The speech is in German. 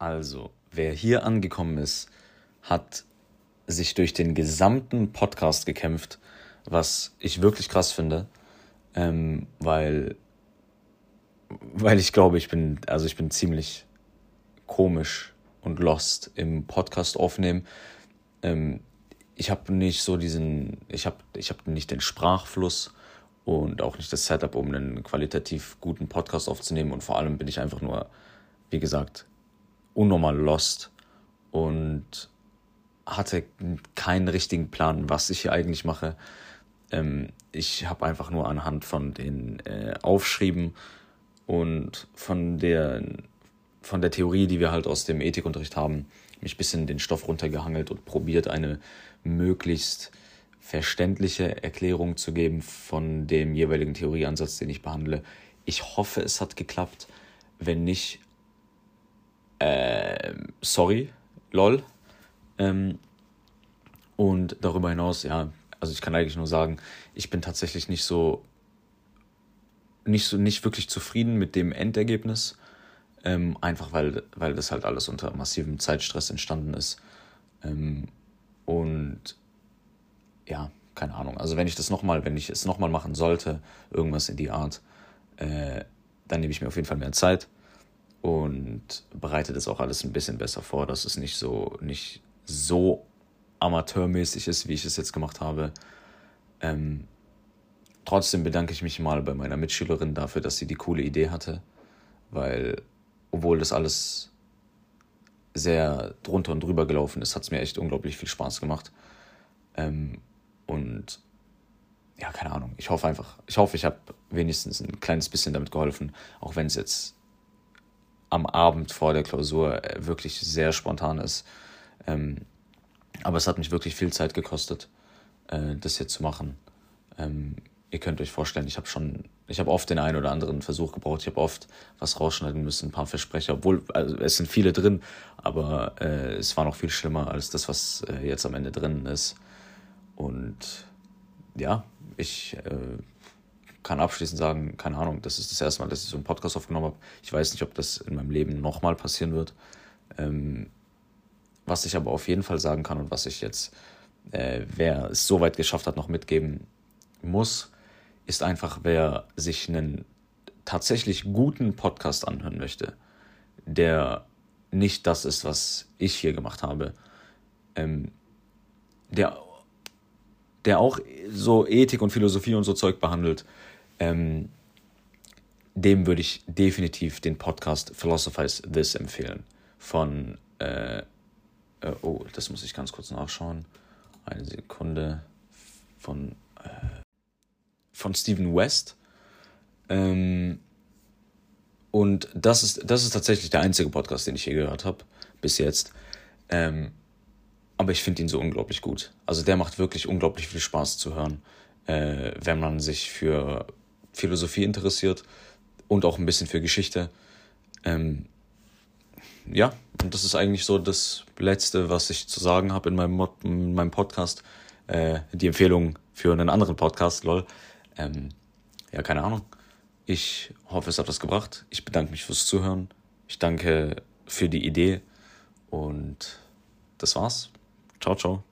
Also, wer hier angekommen ist, hat sich durch den gesamten Podcast gekämpft, was ich wirklich krass finde, ähm, weil, weil ich glaube, ich bin, also ich bin ziemlich komisch und lost im Podcast aufnehmen. Ähm, ich habe nicht so diesen, ich habe ich hab nicht den Sprachfluss und auch nicht das Setup, um einen qualitativ guten Podcast aufzunehmen. Und vor allem bin ich einfach nur, wie gesagt, unnormal lost und hatte keinen richtigen Plan, was ich hier eigentlich mache. Ähm, ich habe einfach nur anhand von den äh, Aufschrieben und von der, von der Theorie, die wir halt aus dem Ethikunterricht haben, mich ein bisschen den Stoff runtergehangelt und probiert, eine möglichst verständliche Erklärung zu geben von dem jeweiligen Theorieansatz, den ich behandle. Ich hoffe, es hat geklappt. Wenn nicht, äh, sorry, lol. Ähm, und darüber hinaus, ja, also ich kann eigentlich nur sagen, ich bin tatsächlich nicht so, nicht so, nicht wirklich zufrieden mit dem Endergebnis. Ähm, einfach weil, weil das halt alles unter massivem Zeitstress entstanden ist. Ähm, und ja, keine Ahnung. Also wenn ich das nochmal, wenn ich es nochmal machen sollte, irgendwas in die Art, äh, dann nehme ich mir auf jeden Fall mehr Zeit und bereite das auch alles ein bisschen besser vor, dass es nicht so, nicht so amateurmäßig ist, wie ich es jetzt gemacht habe. Ähm, trotzdem bedanke ich mich mal bei meiner Mitschülerin dafür, dass sie die coole Idee hatte, weil obwohl das alles sehr drunter und drüber gelaufen ist, hat es mir echt unglaublich viel Spaß gemacht. Ähm, und ja, keine Ahnung. Ich hoffe einfach, ich hoffe, ich habe wenigstens ein kleines bisschen damit geholfen, auch wenn es jetzt am Abend vor der Klausur äh, wirklich sehr spontan ist. Ähm, aber es hat mich wirklich viel Zeit gekostet, äh, das hier zu machen. Ähm, ihr könnt euch vorstellen, ich habe schon, ich habe oft den einen oder anderen Versuch gebraucht. Ich habe oft was rausschneiden müssen, ein paar Versprecher, obwohl also es sind viele drin, aber äh, es war noch viel schlimmer als das, was äh, jetzt am Ende drin ist. Und ja, ich äh, kann abschließend sagen, keine Ahnung, das ist das erste Mal, dass ich so einen Podcast aufgenommen habe. Ich weiß nicht, ob das in meinem Leben nochmal passieren wird. Ähm, was ich aber auf jeden Fall sagen kann und was ich jetzt, äh, wer es so weit geschafft hat, noch mitgeben muss, ist einfach, wer sich einen tatsächlich guten Podcast anhören möchte, der nicht das ist, was ich hier gemacht habe, ähm, der, der auch so Ethik und Philosophie und so Zeug behandelt, ähm, dem würde ich definitiv den Podcast Philosophize This empfehlen. Von, äh, äh, oh, das muss ich ganz kurz nachschauen. Eine Sekunde. Von, äh, von Stephen West. Ähm, und das ist, das ist tatsächlich der einzige Podcast, den ich je gehört habe, bis jetzt. Ähm, aber ich finde ihn so unglaublich gut. Also der macht wirklich unglaublich viel Spaß zu hören, äh, wenn man sich für Philosophie interessiert und auch ein bisschen für Geschichte. Ähm, ja, und das ist eigentlich so das Letzte, was ich zu sagen habe in meinem, in meinem Podcast. Äh, die Empfehlung für einen anderen Podcast, lol. Ähm, ja, keine Ahnung. Ich hoffe, es hat was gebracht. Ich bedanke mich fürs Zuhören. Ich danke für die Idee. Und das war's. Ciao, ciao.